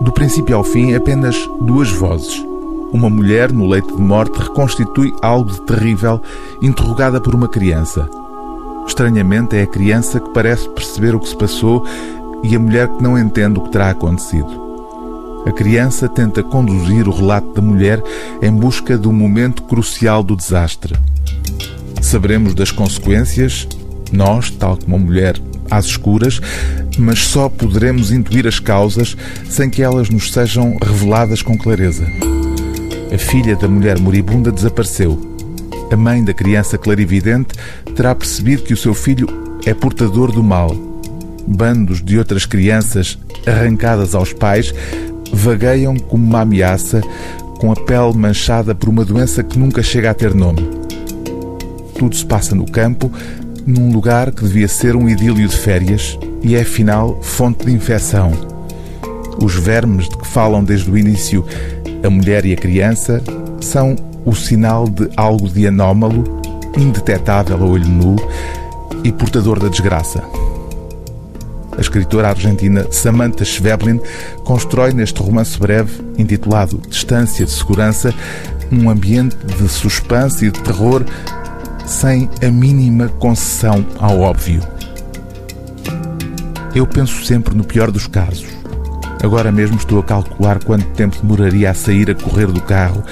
Do princípio ao fim, apenas duas vozes. Uma mulher no leito de morte reconstitui algo de terrível, interrogada por uma criança. Estranhamente, é a criança que parece perceber o que se passou e a mulher que não entende o que terá acontecido. A criança tenta conduzir o relato da mulher em busca do momento crucial do desastre. Saberemos das consequências, nós, tal como a mulher, às escuras, mas só poderemos intuir as causas sem que elas nos sejam reveladas com clareza. A filha da mulher moribunda desapareceu. A mãe da criança clarividente terá percebido que o seu filho é portador do mal. Bandos de outras crianças arrancadas aos pais vagueiam como uma ameaça, com a pele manchada por uma doença que nunca chega a ter nome. Tudo se passa no campo, num lugar que devia ser um idílio de férias e é afinal fonte de infecção. Os vermes de que falam desde o início a mulher e a criança são o sinal de algo de anómalo, indetetável a olho nu e portador da desgraça. A escritora argentina Samantha Schweblin constrói neste romance breve, intitulado Distância de Segurança, um ambiente de suspense e de terror sem a mínima concessão ao óbvio. Eu penso sempre no pior dos casos. Agora mesmo estou a calcular quanto tempo demoraria a sair a correr do carro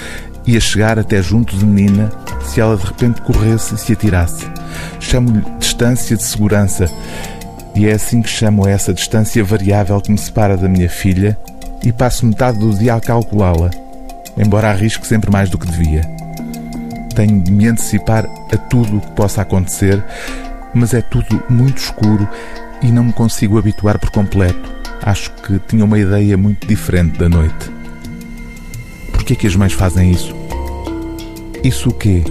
e a chegar até junto de Nina se ela de repente corresse e se atirasse. Chamo-lhe distância de segurança e é assim que chamo essa distância variável que me separa da minha filha e passo metade do dia a calculá-la, embora arrisque sempre mais do que devia. Tenho de me antecipar a tudo o que possa acontecer, mas é tudo muito escuro e não me consigo habituar por completo. Acho que tinha uma ideia muito diferente da noite. Por que é que as mães fazem isso? Isso o quê?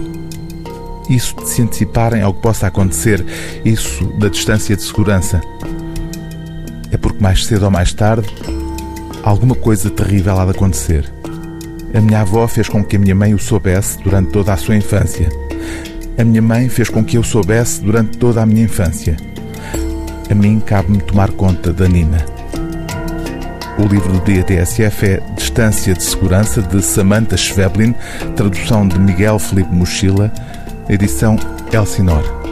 Isso de se anteciparem ao que possa acontecer, isso da distância de segurança. É porque mais cedo ou mais tarde alguma coisa terrível há de acontecer. A minha avó fez com que a minha mãe o soubesse durante toda a sua infância. A minha mãe fez com que eu soubesse durante toda a minha infância. A mim cabe-me tomar conta da Nina. O livro do dia é Distância de Segurança, de Samantha Schweblin, tradução de Miguel Felipe Mochila, edição Elsinore.